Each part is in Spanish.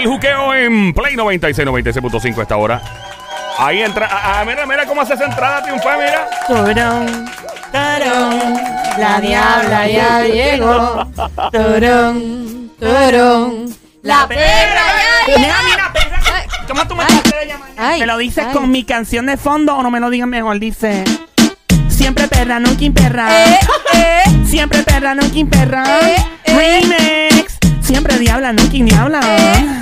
El juqueo en Play 96, 96.5 esta hora. Ahí entra. Ah, ah, mira, mira cómo hace esa entrada triunfal, mira. Turón, turón, la diabla ya llegó. Turón, turón, la perra ya Mira, mira, perra. ¿Cómo tú me trataste de llamar? Ay, ¿Me lo dices ay. con mi canción de fondo o no me lo digas mejor? Dice. Siempre perra, nunca imperra. Eh, eh. Siempre perra, nunca imperra. Eh, eh. Remix. Siempre diabla, nunca diabla. Eh, eh.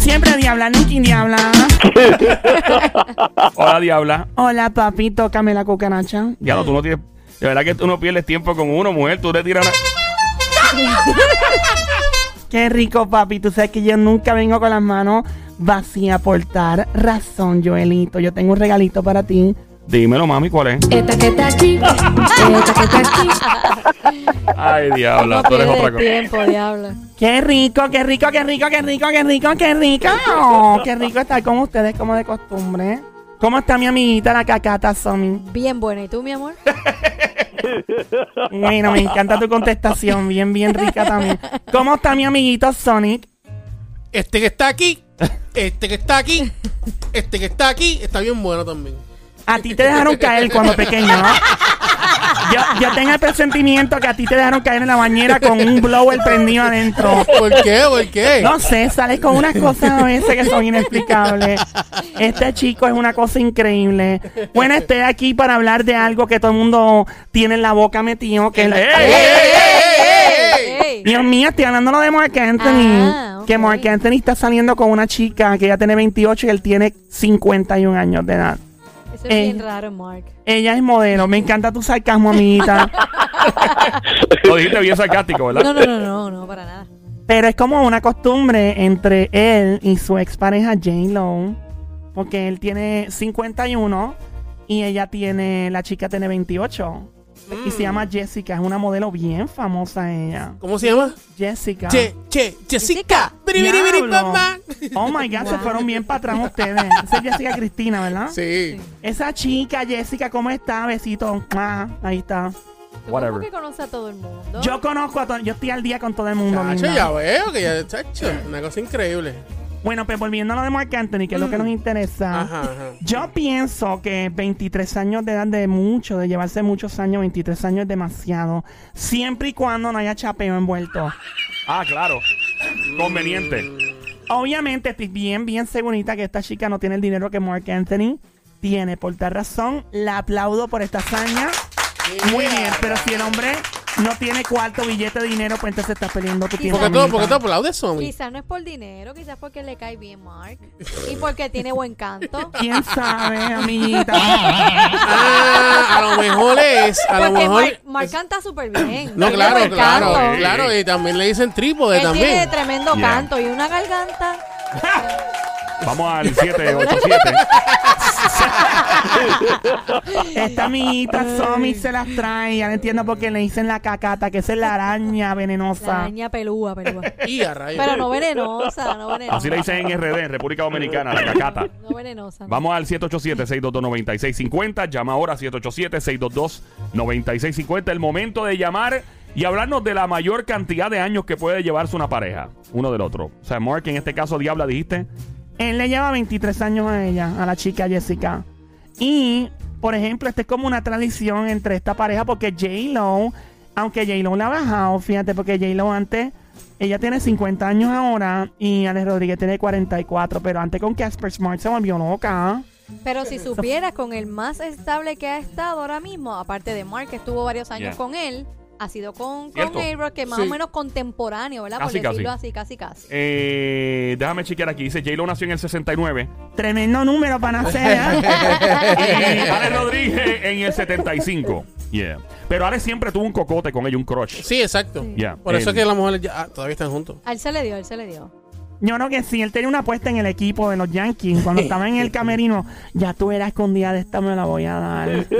Siempre diabla, nunca diabla. Hola, diabla. Hola, papi, tócame la cucaracha. Ya no, tú no tienes. De verdad que tú no pierdes tiempo con uno, mujer. Tú le tiras una. Qué rico, papi. Tú sabes que yo nunca vengo con las manos vacías por dar razón, Joelito. Yo tengo un regalito para ti. Dímelo, mami, ¿cuál es? Esta que está aquí, esta que está aquí. Ay, diabla, No tú eres otra cosa. tiempo, diablo. Qué rico, qué rico, qué rico, qué rico, qué rico, qué rico. Qué rico estar con ustedes como de costumbre. ¿Cómo está mi amiguita la cacata, Somi? Bien buena. ¿Y tú, mi amor? Bueno, me encanta tu contestación. Bien, bien rica también. ¿Cómo está mi amiguito Sonic? Este que está aquí, este que está aquí, este que está aquí, está bien bueno también. A ti te dejaron caer cuando pequeño, ¿no? Yo, yo tengo el presentimiento que a ti te dejaron caer en la bañera con un blower prendido adentro. ¿Por qué? ¿Por qué? No sé, sales con unas cosas a veces que son inexplicables. Este chico es una cosa increíble. Bueno, estoy aquí para hablar de algo que todo el mundo tiene en la boca metido, que es la- ¡Ey, ¡Ey, ey, ey, ey! Ey. Dios mío, estoy hablando de Mark Anthony. Ah. Que Mark Anthony está saliendo con una chica que ya tiene 28 y él tiene 51 años de edad. Eso es Eh. bien raro, Mark. Ella es modelo. Me encanta tu sarcasmo, amiguita. Lo dijiste bien sarcástico, ¿verdad? No, no, no, no, no, para nada. Pero es como una costumbre entre él y su expareja J-Lo. Porque él tiene 51 y ella tiene, la chica tiene 28. Y se llama Jessica, es una modelo bien famosa ella. ¿Cómo se llama? Jessica. Che, che, Jessica. Mamá. Oh my god, se fueron bien para atrás ustedes. Esa es Jessica Cristina, ¿verdad? Sí. Esa chica, Jessica, ¿cómo está? Besito. Ah, ahí está. ¿Tú Whatever. cómo que conoces a todo el mundo? Yo conozco a todo, yo estoy al día con todo el mundo. Chacho, ya veo que ya, chacho, una cosa increíble. Bueno, pues volviendo a lo de Mark Anthony, que es lo que nos interesa. Ajá, ajá. Yo pienso que 23 años de edad de mucho, de llevarse muchos años, 23 años es demasiado. Siempre y cuando no haya chapeo envuelto. Ah, claro. Conveniente. Obviamente estoy bien, bien segurita que esta chica no tiene el dinero que Mark Anthony tiene. Por tal razón, la aplaudo por esta hazaña. Muy bien, pero si el hombre no tiene cuarto billete de dinero, pues entonces está perdiendo tu tiempo. ¿Por qué todo, amiguita. por qué todo aplaudes, Somi? Quizás no es por dinero, quizás porque le cae bien Mark. Y porque tiene buen canto. ¿Quién sabe, amiguita? Ah, a lo mejor es, a lo Porque mejor. Mark, Mark canta súper bien. No, claro, claro, canto. claro. Y también le dicen trípode Él tiene también. tremendo Yeah. canto y una garganta. Vamos al 787. Esta amiguita Somi se las trae. Ya no entiendo por qué le dicen la cacata, que esa es la araña La venenosa. araña pelúa, pelúa. Y a rayos. Pero no venenosa, no venenosa. Así le dicen en RD, en República Dominicana, la cacata. No venenosa. Vamos al 787-622-9650. Llama ahora 787-622-9650. El momento de llamar y hablarnos de la mayor cantidad de años que puede llevarse una pareja, uno del otro. O sea, Mark, en este caso, Diabla, dijiste. Él le lleva 23 años a ella, a la chica Jessica. Y, por ejemplo, esta es como una tradición entre esta pareja porque J-Lo, aunque J-Lo la ha bajado, fíjate, porque J-Lo antes, ella tiene 50 años ahora y Alex Rodríguez tiene 44, pero antes con Casper Smart se volvió loca. Pero si supieras con el más estable que ha estado ahora mismo, aparte de Mark, que estuvo varios años Yeah. con él, ha sido con, con. A-Rod, que más Sí. o menos contemporáneo, ¿verdad? Casi, Por decirlo casi. así, casi, casi. Eh, déjame chequear aquí. Dice, J-Lo nació en el 69. Tremendo número para nacer. ¿eh? y Alex Rodríguez en el 75. Yeah. Pero Alex siempre tuvo un cocote con ella, un crush. Sí, exacto. Yeah. Por eso es que las mujeres ya, ah, todavía están juntos. A él se le dio, a él se le dio. Yo creo que sí, él tenía una apuesta en el equipo de los Yankees. Cuando estaba en el camerino, ya tú eras escondida de esta, me la voy a dar. Sí.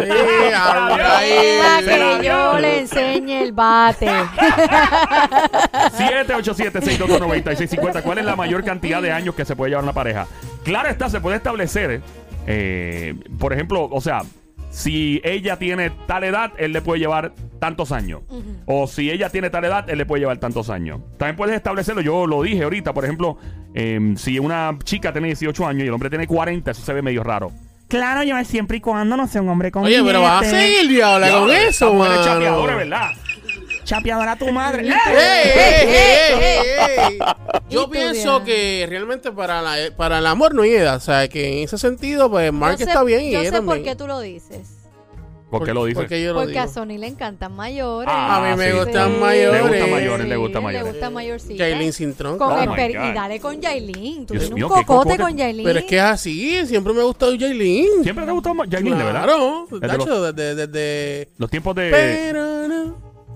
Para que yo le enseñe el bate. 787-622-9650. ¿Cuál es la mayor cantidad de años que se puede llevar una pareja? Claro está, se puede establecer, eh, por ejemplo, o sea, si ella tiene tal edad, él le puede llevar tantos años. O si ella tiene tal edad, él le puede llevar tantos años. También puedes establecerlo, yo lo dije ahorita, por ejemplo, em, si una chica tiene 18 años y el hombre tiene 40, eso se ve medio raro. Claro, yo siempre y cuando no sea un hombre con Oye, pero vas a seguir, diabla, con eso, mano. chapeadora, ¿verdad? Chapeadora a tu madre. Yo ¿Y tú, pienso Diana? que realmente para, la, para el amor no hay edad. O sea, que en ese sentido, pues Mark sé, está bien y yo sé también. por qué tú lo dices. ¿Por qué lo dices? Porque yo lo Porque a. Sony le encantan mayores. Ah, A mí me sí. gustan Sí. mayores. Le gustan mayores, le gustan Sí, mayores. Le gusta mayorcita. Jailin sin tronco. Con Oh, y dale con Yailin. Tú Dios tienes mío, un cocote, con Yailin. Pero es que es así, siempre me ha gustado Jailin. Siempre te ha gustado Jailin, de verdad. Claro, Desde Tacho, desde, desde, Los tiempos de. Pero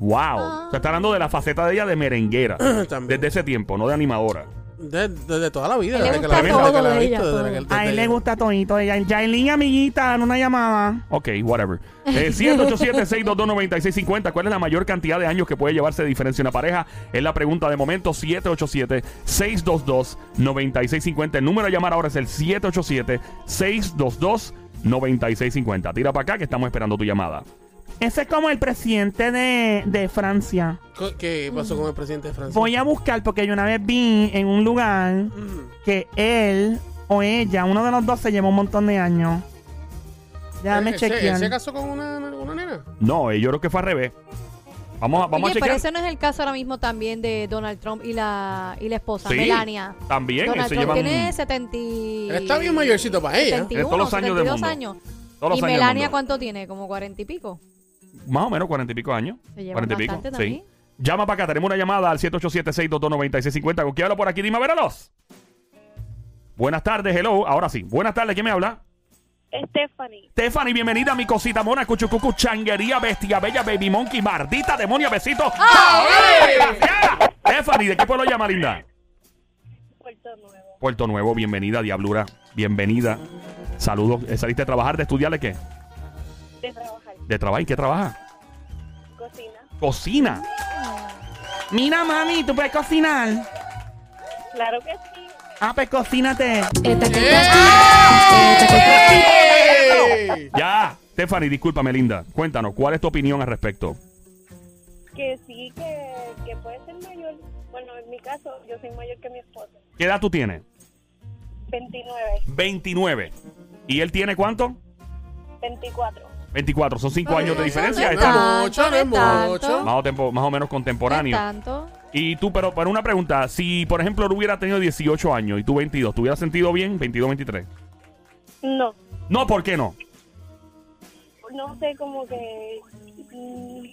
Wow. Se está hablando de la faceta de ella de merenguera. También. Desde ese tiempo, no de animadora. De- Desde toda la vida. A él le gusta todo de ella, todo. A él le gusta ella. Yailin, amiguita, en una llamada. Ok, whatever. Eh, 787-622-9650. ¿Cuál es la mayor cantidad de años que puede llevarse de diferencia una pareja? Es la pregunta de momento. 787-622-9650. El número a llamar ahora es el 787-622-9650. Tira para acá que estamos esperando tu llamada. Ese es como el presidente de, de Francia. ¿Qué pasó con el presidente de Francia? Voy a buscar porque yo una vez vi en un lugar Mm. que él o ella, uno de los dos, se llevó un montón de años. Déjame ¿Él- él se- chequear. ¿Se casó con una, una nena? No, eh, yo creo que fue al revés. Vamos a, vamos Oye, a pero chequear. ese no es el caso ahora mismo también de Donald Trump y la, y la esposa, Sí, Melania. También, Donald se Trump llevan tiene 70 y- Él está bien mayorcito para ella. 71, todos los años del 72 mundo. años. todos los ¿Y años del Melania cuánto tiene? ¿Como 40 y pico? Más o menos cuarenta y pico años. Se llevan Cuarenta y pico. bastante Sí. también. Llama para acá, tenemos una llamada al 787-622-9650. ¿Con quién habla por aquí? Dime a veros. Buenas tardes, hello. Ahora sí. Buenas tardes, ¿quién me habla? Stephanie. Stephanie, bienvenida a mi cosita mona, cuchucucu, changuería, bestia bella, baby monkey, mardita, demonia, besito. ¡Ah! Stephanie, ¿de qué pueblo llama, linda? Puerto Nuevo. Puerto Nuevo, bienvenida, diablura, bienvenida. Saludos. Eh, ¿Saliste a trabajar, de estudiar de qué? De trabajar. ¿De trabajar? ¿En qué trabaja? Cocina. Cocina. Mira, mami, tú puedes cocinar. Claro que sí. Ah, pues cocínate. ¡Ey! Ya, Stephanie, discúlpame, linda. Cuéntanos, ¿cuál es tu opinión al respecto? Que sí, que, que puede ser mayor. Bueno, en mi caso, yo soy mayor que mi esposo. ¿Qué edad tú tienes? 29, 29. ¿Y él tiene cuánto? 24. 24. Son 5 años de diferencia. No es Está tanto. mucho, no es tanto. mucho. más, o tempo- más o menos No es contemporáneo. tanto. Y tú, pero para una pregunta, si por ejemplo él hubiera tenido 18 años y tú 22, ¿te hubieras sentido bien? 22, 23. No. No, ¿por qué no? No sé, como que. mm,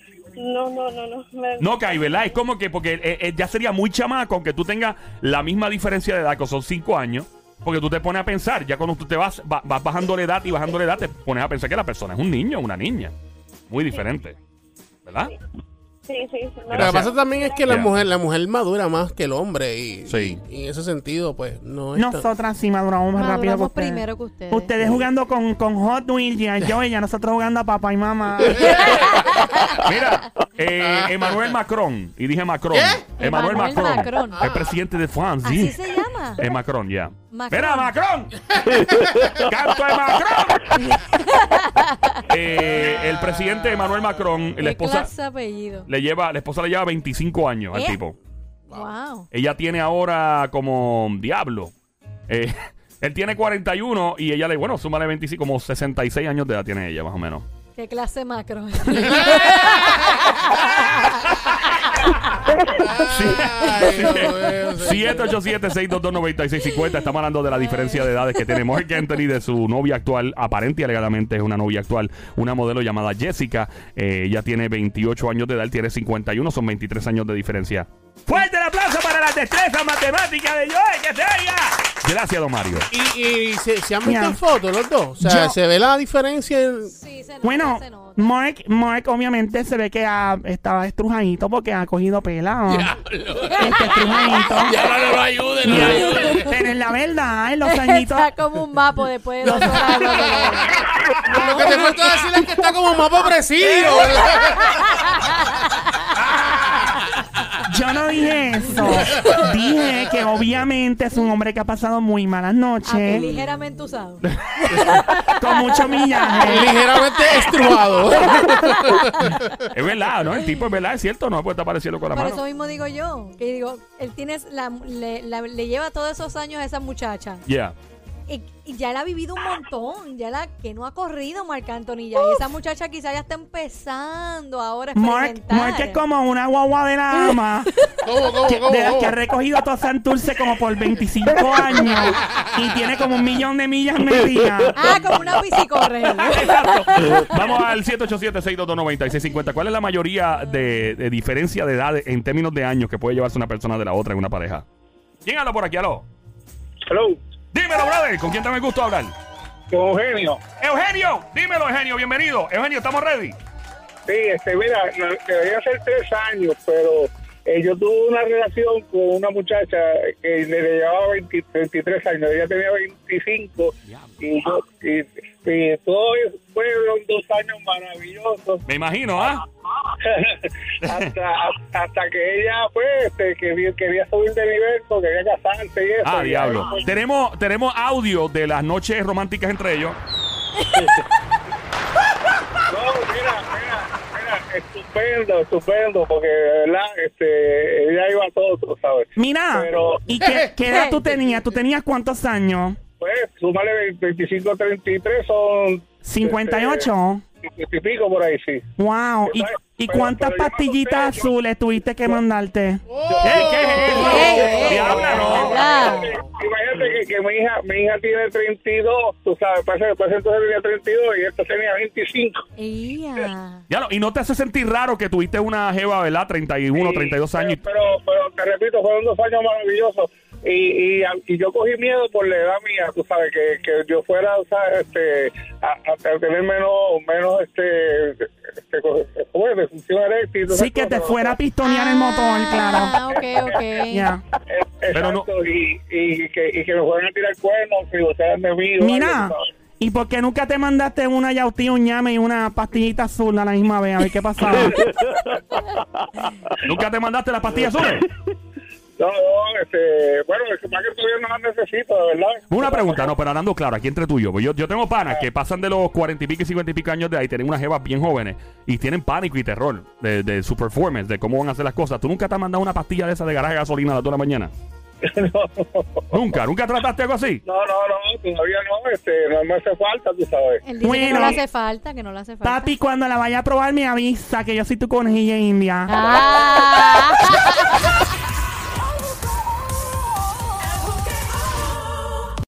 No, no, no, no. Me- No cae, ¿verdad? Es como que, porque eh, eh, ya sería muy chamaco aunque tú tengas la misma diferencia de edad, que son 5 años. Porque tú te pones a pensar, ya cuando tú te vas, va- vas bajando la edad y bajando la edad, te pones a pensar que la persona es un niño o una niña. Muy diferente. ¿Verdad? Sí, sí. sí, no, Lo que pasa también es que la mujer, la mujer madura más que el hombre y, Sí. y en ese sentido, pues, no es tan- Nosotras sí maduramos más rápido que ustedes. primero que ustedes. Ustedes jugando con, con Hot Wheels y yo y ya nosotros jugando a papá y mamá. Mira, eh, Emmanuel Macron, y dije Macron. ¿Qué? Emmanuel Emmanuel Macron, Macron. el presidente de Francia. Así se Es Macron, ya. Macron. ¡Mira, Macron! ¡Canto de Macron! Eh, el presidente Emmanuel Macron, ¿Qué la esposa clase de apellido? le lleva, la esposa le lleva 25 años al ¿Eh? tipo. Wow. Ella tiene ahora como diablo. Eh, él tiene 41 y ella le, bueno, súmale 25, como 66 años de edad tiene ella, más o menos. ¿Qué clase macro? Ay, Dios mío, señor. 787-622-9650. Estamos hablando de la diferencia de edades que tiene Mark Anthony de su novia actual. Aparente y alegadamente es una novia actual. Una modelo llamada Jessica. Eh, ella tiene 28 años de edad. Tiene 51. Son 23 años de diferencia. ¡Fuerte el aplauso para la destreza matemática de Joey! ¡Que se oiga! Gracias, don Mario. Y, y se, se han visto en fotos los dos. O sea, Yo- se ve la diferencia. en- Sí, se nota, Bueno, se nota. Mark, Mark obviamente se ve que ha- estaba estrujadito porque ha cogido pela. Este estrujadito. Ya no, no lo ayude, no lo ayude. Pero en la verdad, en los añitos. Está como un mapo después de dolor. Lo que te falta decir es que está como mapa presidio. Yo no dije eso. Dije que obviamente es un hombre que ha pasado muy malas Ah, noches. ligeramente usado. con mucho millaje. Ligeramente estrujado. Es verdad, ¿no? El tipo es verdad, es cierto, no puede estar pareciendo con la Por mano. eso mismo digo yo, que digo, él tiene la, le, la- le lleva todos esos años a esa muchacha. Yeah. Y, y ya la ha vivido un montón, ya la que no ha corrido Marc Anthony ya. Y esa muchacha quizá ya está empezando ahora a Mark. Mark es como una guagua de la ama ¿Cómo, cómo, que- cómo, de las que ha recogido todo Santurce como por 25 años y tiene como un millón de millas metidas. Ah, como una bicicorre. Exacto. Vamos al 787-622-9650. ¿Cuál es la mayoría de, de diferencia de edad en términos de años que puede llevarse una persona de la otra en una pareja? ¿Quién habla por aquí, aló? Hello, Dímelo, brother. ¿Con quién te me gusta hablar? con Eugenio. Eugenio, dímelo, Eugenio. Bienvenido. Eugenio, ¿estamos ready? Sí, este, mira, debería ser tres años, pero eh, yo tuve una relación con una muchacha que le llevaba 20 23 años, ella tenía 25 y, yo- y, y todo fueron dos años maravillosos Me imagino, ¿ah? hasta, hasta que ella pues este, quería, subir de nivel, porque quería casarse y eso. Ah, y diablo. ahí, pues, Tenemos, tenemos audio de las noches románticas entre ellos. No, mira, mira, estupendo, estupendo, porque verdad, este, ella iba a todo, tú sabes. Mira, Pero- ¿y qué, qué edad tú tenías? ¿Tú tenías cuántos años? Pues, súmale 25, 33, son 58. 50 y pico por ahí, sí. Wow. ¿Y, y pero cuántas yo sé, pastillitas yo- azules tuviste que mandarte? ¿Qué, qué es eso? Ey, ey, Diabla, no. ¿verdad? Imagínate que, que mi hija mi hija tiene 32, tú sabes, parece, parece entonces tenía 32 y esta tenía 25. Ea. Diablo, y no te hace sentir raro que tuviste una jeva, ¿verdad? 31, Sí, 32 años. Pero, pero, pero te repito, fueron dos años maravillosos. Y, y, y yo cogí miedo por la edad mía, tú sabes, que, que yo fuera, o sea, este, a, a tener menos, menos, este, este, ¿cómo es? De función eréctil. Sí, que te cosas. fuera a pistonear el motor, claro. Ah, ok, ok. Ya. Eh, Pero no- Exacto, y, y, que, y que me fueran a tirar cuernos, si ustedes me vieron. Mira, ¿y por qué nunca te mandaste una yautí, un ñame y una pastillita azul a la misma vez? A ver qué pasaba. ¿Nunca te mandaste las pastillas azules? No, no, este, bueno, es que más que todavía no las necesito, de verdad. Una pregunta, no, pero hablando claro, aquí entre tú y yo. pues Yo, yo tengo panas que pasan de los 40 y pico y 50 y pico años de ahí, tienen unas jevas bien jóvenes y tienen pánico y terror de, de su performance, de cómo van a hacer las cosas. ¿Tú nunca te has mandado una pastilla de esa de garaje de gasolina a las 2 de la mañana? ¿Nunca? ¿Nunca trataste algo así? No, no, no, todavía no, este, no me hace falta, tú sabes. Él dice que Bueno. no le hace falta, que no le hace falta. Papi, cuando la vaya a probar me avisa que yo soy tu conejilla india. Ah.